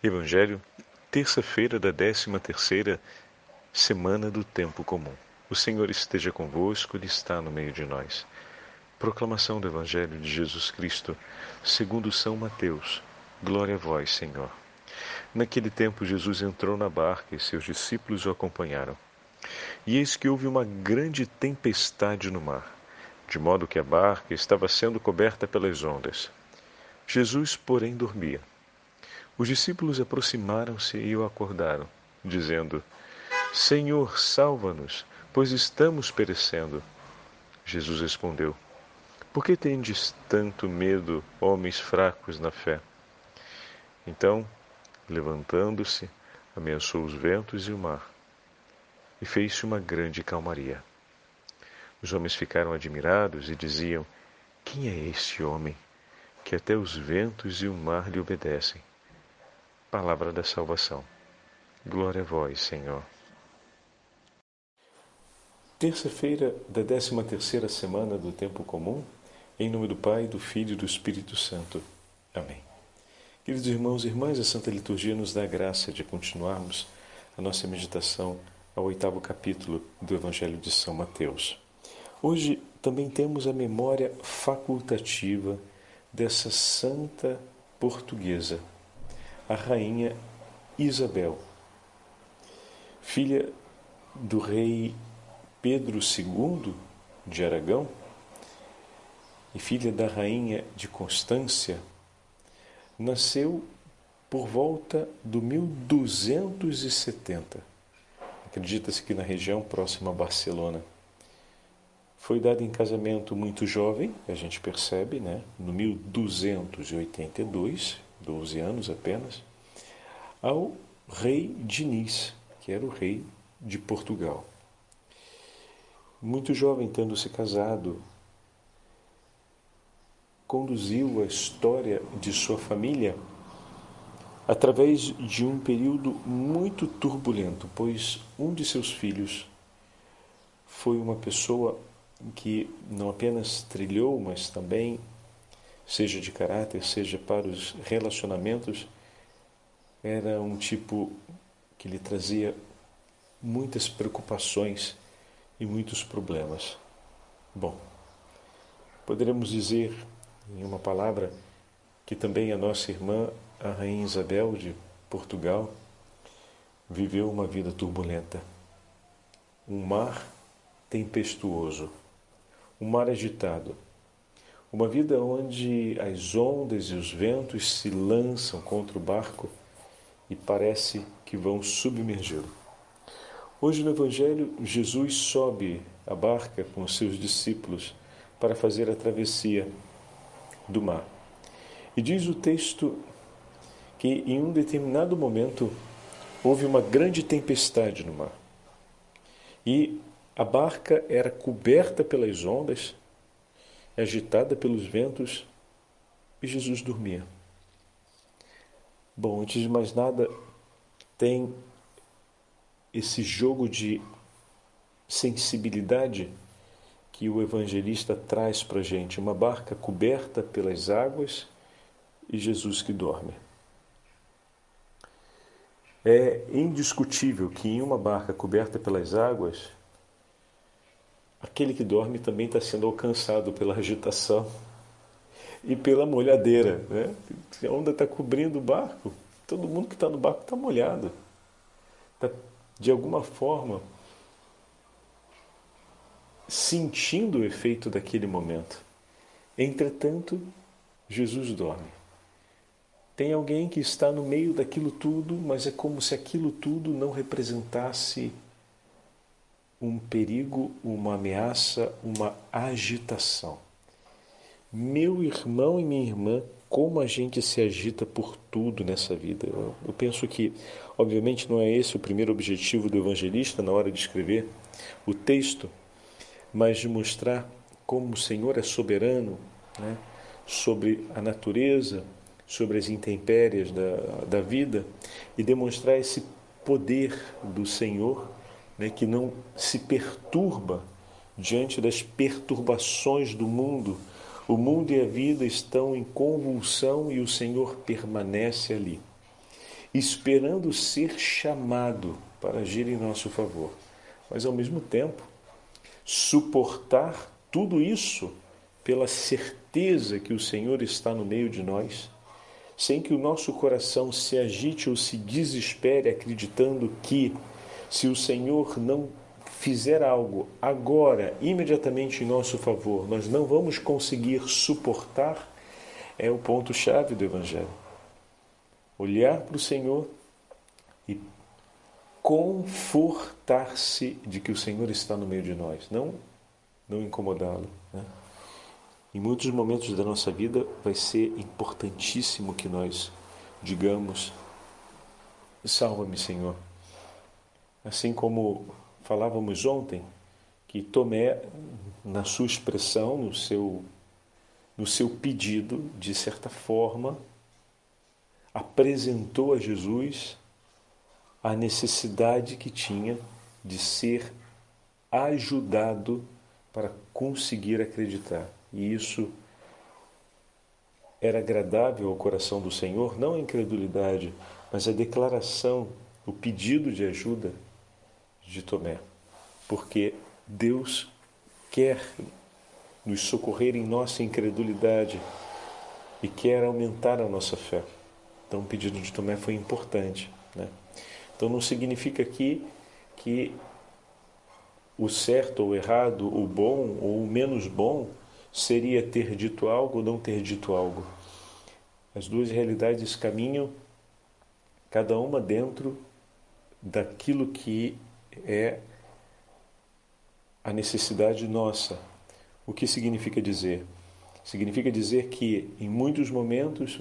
Evangelho, terça-feira da décima terceira semana do tempo comum. O Senhor esteja convosco, Ele está no meio de nós. Proclamação do Evangelho de Jesus Cristo, segundo São Mateus. Glória a vós, Senhor. Naquele tempo, Jesus entrou na barca e seus discípulos o acompanharam. E eis que houve uma grande tempestade no mar, de modo que a barca estava sendo coberta pelas ondas. Jesus, porém, dormia. Os discípulos aproximaram-se e o acordaram, dizendo: Senhor, salva-nos, pois estamos perecendo. Jesus respondeu: Por que tendes tanto medo, homens fracos na fé? Então, levantando-se, ameaçou os ventos e o mar, e fez-se uma grande calmaria. Os homens ficaram admirados e diziam: Quem é este homem que até os ventos e o mar lhe obedecem? Palavra da salvação. Glória a vós, Senhor. Terça-feira da 13 terceira semana do tempo comum, em nome do Pai, do Filho e do Espírito Santo. Amém. Queridos irmãos e irmãs, a Santa Liturgia nos dá a graça de continuarmos a nossa meditação ao oitavo capítulo do Evangelho de São Mateus. Hoje também temos a memória facultativa dessa santa portuguesa, a rainha Isabel, filha do rei Pedro II de Aragão e filha da rainha de Constância, nasceu por volta do 1270. Acredita-se que na região próxima a Barcelona. Foi dada em casamento muito jovem, a gente percebe, né? no 1282, 12 anos apenas, ao rei Diniz, que era o rei de Portugal. Muito jovem, tendo se casado, conduziu a história de sua família através de um período muito turbulento, pois um de seus filhos foi uma pessoa que não apenas trilhou, mas também seja de caráter, seja para os relacionamentos, era um tipo que lhe trazia muitas preocupações e muitos problemas. Bom, poderemos dizer, em uma palavra, que também a nossa irmã, a Rainha Isabel de Portugal, viveu uma vida turbulenta. Um mar tempestuoso, um mar agitado uma vida onde as ondas e os ventos se lançam contra o barco e parece que vão submergê-lo. Hoje no Evangelho, Jesus sobe a barca com os seus discípulos para fazer a travessia do mar. E diz o texto que em um determinado momento houve uma grande tempestade no mar. E a barca era coberta pelas ondas agitada pelos ventos, e Jesus dormia. Bom, antes de mais nada, tem esse jogo de sensibilidade que o evangelista traz para a gente: uma barca coberta pelas águas e Jesus que dorme. É indiscutível que em uma barca coberta pelas águas aquele que dorme também está sendo alcançado pela agitação e pela molhadeira. Né? A onda está cobrindo o barco, todo mundo que está no barco está molhado. Está, de alguma forma, sentindo o efeito daquele momento. Entretanto, Jesus dorme. Tem alguém que está no meio daquilo tudo, mas é como se aquilo tudo não representasse um perigo, uma ameaça, uma agitação. Meu irmão e minha irmã, como a gente se agita por tudo nessa vida. Eu, eu, penso que, obviamente, não é esse o primeiro objetivo do evangelista na hora de escrever o texto, mas de mostrar como o Senhor é soberano né, sobre a natureza, sobre as intempéries da, da vida e demonstrar esse poder do Senhor né, que não se perturba diante das perturbações do mundo. O mundo e a vida estão em convulsão e o Senhor permanece ali. esperando ser chamado para agir em nosso favor. Mas ao mesmo tempo, suportar tudo isso pela certeza que o Senhor está no meio de nós, sem que o nosso coração se agite ou se desespere acreditando que se o Senhor não fizer algo agora, imediatamente em nosso favor, nós não vamos conseguir suportar, é o ponto-chave do Evangelho. Olhar para o Senhor e confortar-se de que o Senhor está no meio de nós, não, não incomodá-lo. Né? Em muitos momentos da nossa vida vai ser importantíssimo que nós digamos: Salva-me, Senhor. Assim como falávamos ontem, que Tomé, na sua expressão, no seu, no seu pedido, de certa forma, apresentou a Jesus a necessidade que tinha de ser ajudado para conseguir acreditar. E isso era agradável ao coração do Senhor, não a incredulidade, mas a declaração, o pedido de ajuda de Tomé, porque Deus quer nos socorrer em nossa incredulidade e quer aumentar a nossa fé. Então, o pedido de Tomé foi importante. Né? Então, não significa aqui que o certo ou errado, o bom ou o menos bom, seria ter dito algo ou não ter dito algo. As duas realidades caminham, cada uma dentro daquilo que é a necessidade nossa. O que significa dizer? Significa dizer que em muitos momentos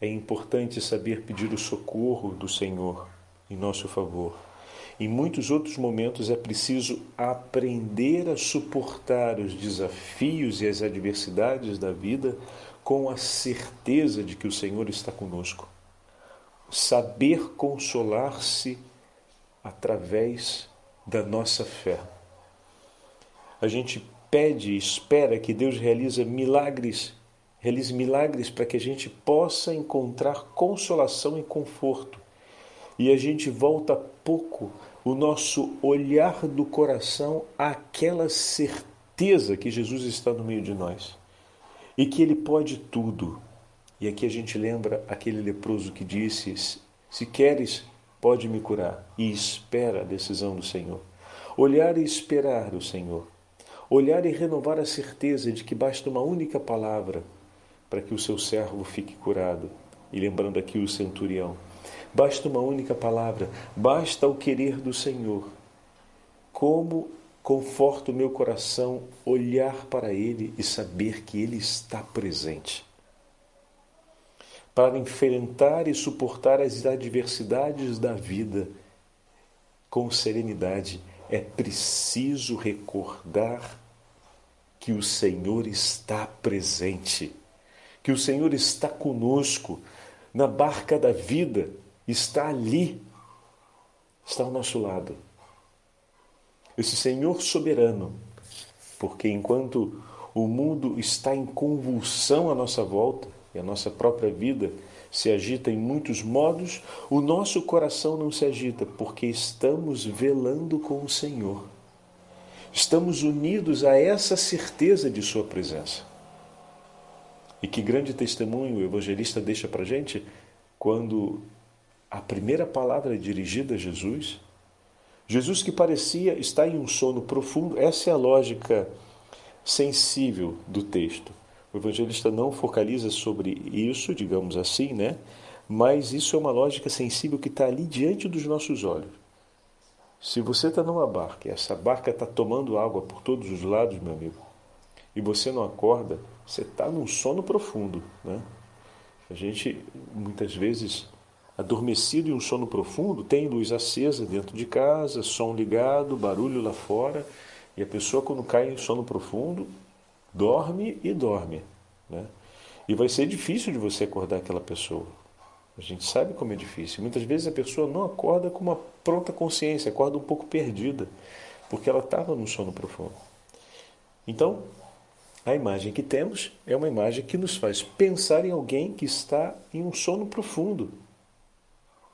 é importante saber pedir o socorro do Senhor em nosso favor. Em muitos outros momentos é preciso aprender a suportar os desafios e as adversidades da vida com a certeza de que o Senhor está conosco. Saber consolar-se através da nossa fé. A gente pede espera que Deus realize milagres, realize milagres para que a gente possa encontrar consolação e conforto. E a gente volta pouco o nosso olhar do coração àquela certeza que Jesus está no meio de nós e que Ele pode tudo. E aqui a gente lembra aquele leproso que disse: Se queres, pode me curar e espera a decisão do Senhor. Olhar e esperar o Senhor. Olhar e renovar a certeza de que basta uma única palavra para que o seu servo fique curado. E lembrando aqui o centurião. Basta uma única palavra, basta o querer do Senhor. Como conforta o meu coração olhar para Ele e saber que Ele está presente para enfrentar e suportar as adversidades da vida com serenidade, é preciso recordar que o Senhor está presente, que o Senhor está conosco na barca da vida, está ali, está ao nosso lado. Esse Senhor soberano, porque enquanto o mundo está em convulsão à nossa volta, e a nossa própria vida se agita em muitos modos, o nosso coração não se agita porque estamos velando com o Senhor. Estamos unidos a essa certeza de Sua presença. E que grande testemunho o evangelista deixa para a gente quando a primeira palavra é dirigida a Jesus. Jesus que parecia estar em um sono profundo, essa é a lógica sensível do texto. O evangelista não focaliza sobre isso, digamos assim, né? Mas isso é uma lógica sensível que está ali diante dos nossos olhos. Se você está numa barca e essa barca está tomando água por todos os lados, meu amigo, e você não acorda, você está num sono profundo, né? A gente muitas vezes adormecido em um sono profundo, tem luz acesa dentro de casa, som ligado, barulho lá fora, e a pessoa quando cai em sono profundo, dorme e dorme. Né? E vai ser difícil de você acordar aquela pessoa. A gente sabe como é difícil. Muitas vezes a pessoa não acorda com uma pronta consciência, acorda um pouco perdida, porque ela estava no sono profundo. Então, a imagem que temos é uma imagem que nos faz pensar em alguém que está em um sono profundo.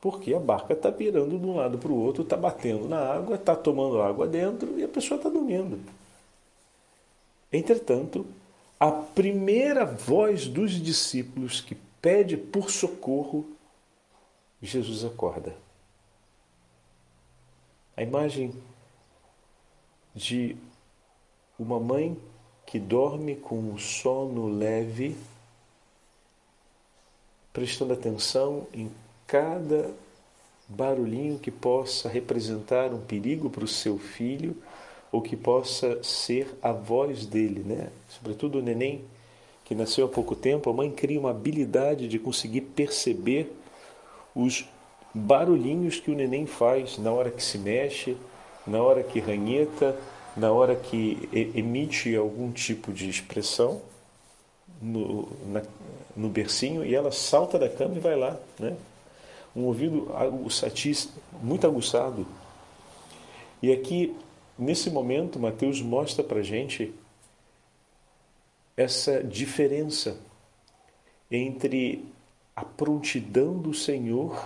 Porque a barca está virando de um lado para o outro, está batendo na água, está tomando água dentro e a pessoa está dormindo. Entretanto, a primeira voz dos discípulos que pede por socorro, Jesus acorda. A imagem de uma mãe que dorme com um sono leve, prestando atenção em cada barulhinho que possa representar um perigo para o seu filho ou que possa ser a voz dele, né? Sobretudo o neném que nasceu há pouco tempo, a mãe cria uma habilidade de conseguir perceber os barulhinhos que o neném faz na hora que se mexe, na hora que ranheta, na hora que emite algum tipo de expressão no, na, no bercinho e ela salta da cama e vai lá, né? Um ouvido aguçatis, muito aguçado. E aqui, nesse momento, Mateus mostra para gente essa diferença entre a prontidão do Senhor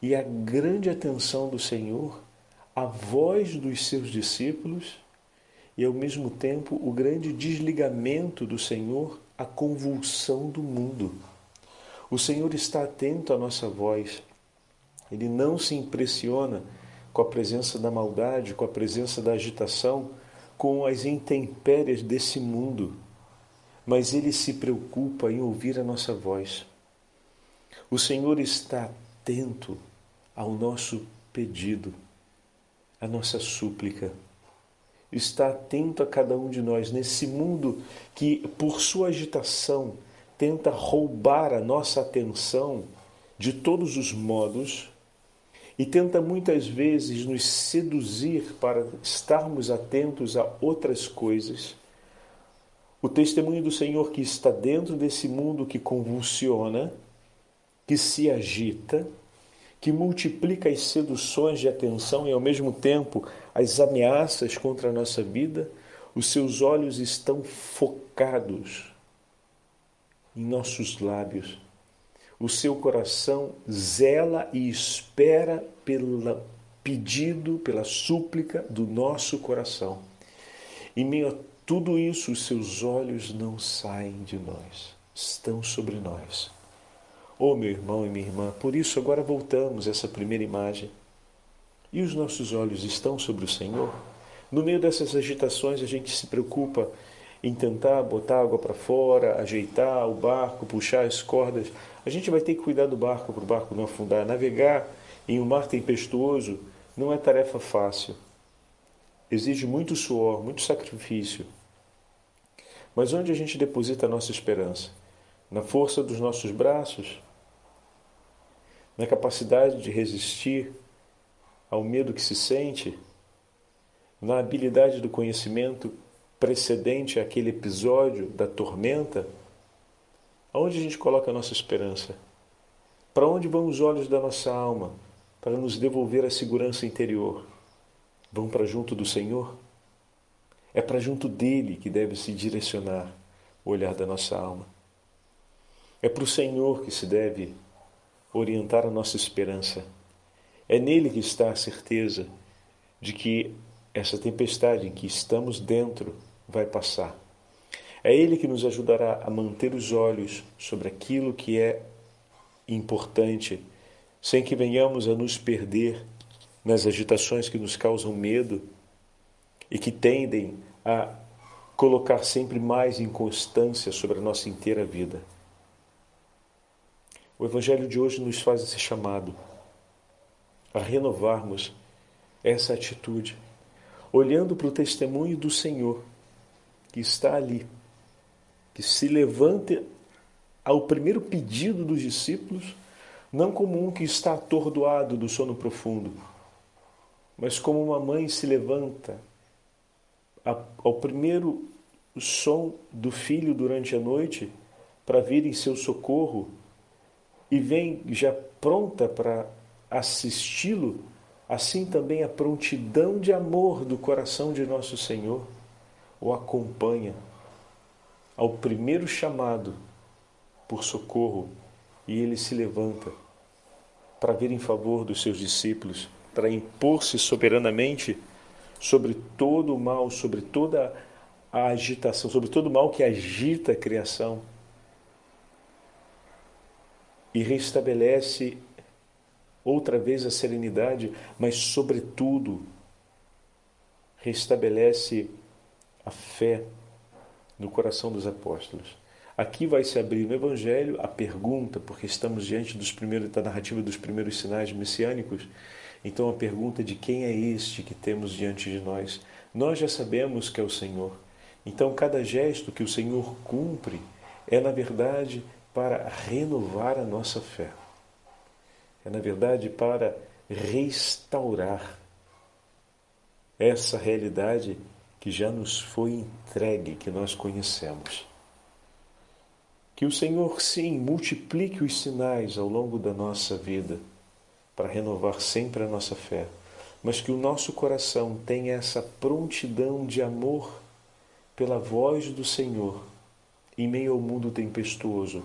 e a grande atenção do Senhor, a voz dos seus discípulos e, ao mesmo tempo, o grande desligamento do Senhor, a convulsão do mundo. O Senhor está atento à nossa voz. Ele não se impressiona com a presença da maldade, com a presença da agitação, com as intempéries desse mundo, mas ele se preocupa em ouvir a nossa voz. O Senhor está atento ao nosso pedido, à nossa súplica. Está atento a cada um de nós nesse mundo que, por sua agitação, tenta roubar a nossa atenção de todos os modos e tenta muitas vezes nos seduzir para estarmos atentos a outras coisas. O testemunho do Senhor que está dentro desse mundo que convulsiona, que se agita, que multiplica as seduções de atenção e ao mesmo tempo as ameaças contra a nossa vida, os seus olhos estão focados em nossos lábios. O seu coração zela e espera pelo pedido, pela súplica do nosso coração. Em meio a tudo isso, os seus olhos não saem de nós, estão sobre nós. Oh, meu irmão e minha irmã, por isso agora voltamos a essa primeira imagem. E os nossos olhos estão sobre o Senhor? No meio dessas agitações, a gente se preocupa em tentar botar água para fora, ajeitar o barco, puxar as cordas. A gente vai ter que cuidar do barco para o barco não afundar. Navegar em um mar tempestuoso não é tarefa fácil. Exige muito suor, muito sacrifício. Mas onde a gente deposita a nossa esperança? Na força dos nossos braços? na capacidade de resistir ao medo que se sente, na habilidade do conhecimento precedente àquele episódio da tormenta, aonde a gente coloca a nossa esperança? Para onde vão os olhos da nossa alma para nos devolver a segurança interior? Vão para junto do Senhor? É para junto dele que deve se direcionar o olhar da nossa alma. É para o Senhor que se deve orientar a nossa esperança. É nele que está a certeza de que essa tempestade em que estamos dentro vai passar. É Ele que nos ajudará a manter os olhos sobre aquilo que é importante, sem que venhamos a nos perder nas agitações que nos causam medo e que tendem a colocar sempre mais inconstância sobre a nossa inteira vida. O Evangelho de hoje nos faz esse chamado a renovarmos essa atitude, olhando para o testemunho do Senhor que está ali, que se levanta ao primeiro pedido dos discípulos, não como um que está atordoado do sono profundo, mas como uma mãe se levanta ao primeiro som do filho durante a noite para vir em seu socorro e vem já pronta para assisti-lo, assim também a prontidão de amor do coração de nosso Senhor o acompanha ao primeiro chamado por socorro e ele se levanta para vir em favor dos seus discípulos, para impor-se soberanamente sobre todo o mal, sobre toda a agitação, sobre todo o mal que agita a criação e restabelece outra vez a serenidade, mas, sobretudo, restabelece a fé no coração dos apóstolos. Aqui vai se abrir no Evangelho a pergunta, porque estamos diante dos primeiros, da narrativa dos primeiros sinais messiânicos. Então a pergunta de quem é este que temos diante de nós? Nós já sabemos que é o Senhor. Então cada gesto que o Senhor cumpre é na verdade para renovar a nossa fé. É na verdade para restaurar essa realidade que já nos foi entregue, que nós conhecemos. Que o Senhor, sim, multiplique os sinais ao longo da nossa vida para renovar sempre a nossa fé, mas que o nosso coração tenha essa prontidão de amor pela voz do Senhor em meio ao mundo tempestuoso.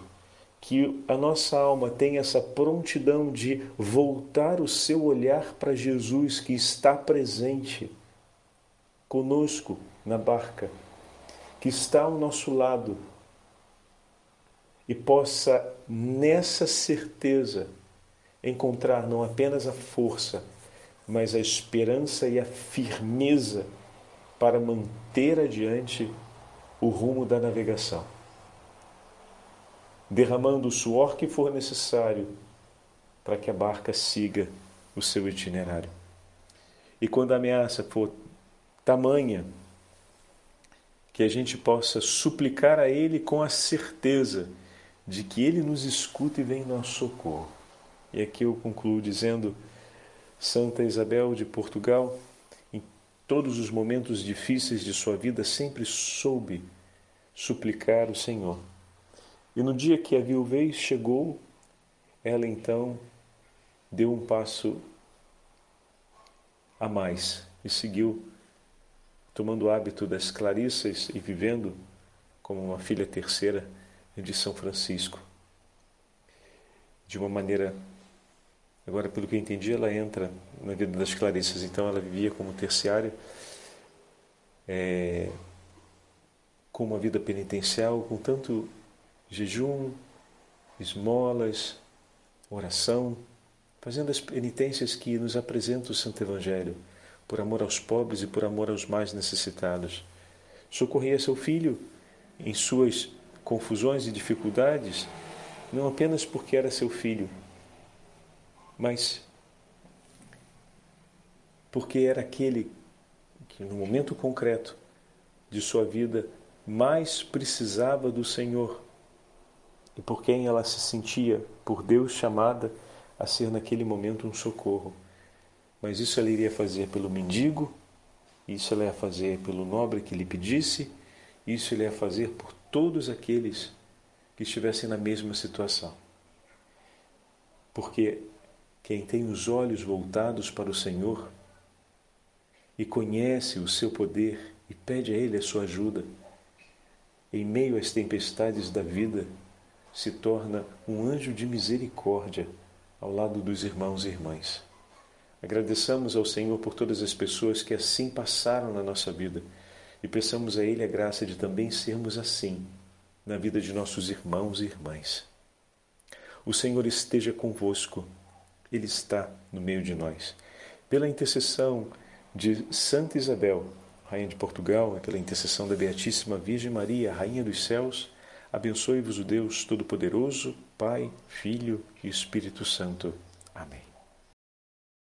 Que a nossa alma tenha essa prontidão de voltar o seu olhar para Jesus que está presente conosco na barca, que está ao nosso lado e possa, nessa certeza, encontrar não apenas a força, mas a esperança e a firmeza para manter adiante o rumo da navegação, derramando o suor que for necessário para que a barca siga o seu itinerário. E quando a ameaça for tamanha, que a gente possa suplicar a Ele com a certeza de que Ele nos escuta e vem em nosso socorro. E aqui eu concluo dizendo: Santa Isabel de Portugal, em todos os momentos difíceis de sua vida, sempre soube suplicar o Senhor. E no dia que a viuvez chegou, ela então deu um passo a mais e seguiu tomando o hábito das Clarissas e vivendo como uma filha terceira de São Francisco. De uma maneira, agora pelo que eu entendi, ela entra na vida das Clarissas, então ela vivia como terciária, é, com uma vida penitencial, com tanto jejum, esmolas, oração, fazendo as penitências que nos apresenta o Santo Evangelho, por amor aos pobres e por amor aos mais necessitados. Socorria seu filho em suas confusões e dificuldades, não apenas porque era seu filho, mas porque era aquele que no momento concreto de sua vida mais precisava do Senhor e por quem ela se sentia por Deus chamada a ser naquele momento um socorro. Mas isso ela iria fazer pelo mendigo, isso ela ia fazer pelo nobre que lhe pedisse, isso ele ia fazer por todos aqueles que estivessem na mesma situação. Porque quem tem os olhos voltados para o Senhor e conhece o seu poder e pede a Ele a sua ajuda, em meio às tempestades da vida, se torna um anjo de misericórdia ao lado dos irmãos e irmãs. Agradeçamos ao Senhor por todas as pessoas que assim passaram na nossa vida e peçamos a Ele a graça de também sermos assim na vida de nossos irmãos e irmãs. O Senhor esteja convosco, Ele está no meio de nós. Pela intercessão de Santa Isabel, Rainha de Portugal, e pela intercessão da Beatíssima Virgem Maria, Rainha dos Céus, abençoe-vos o Deus Todo-Poderoso, Pai, Filho e Espírito Santo. Amém.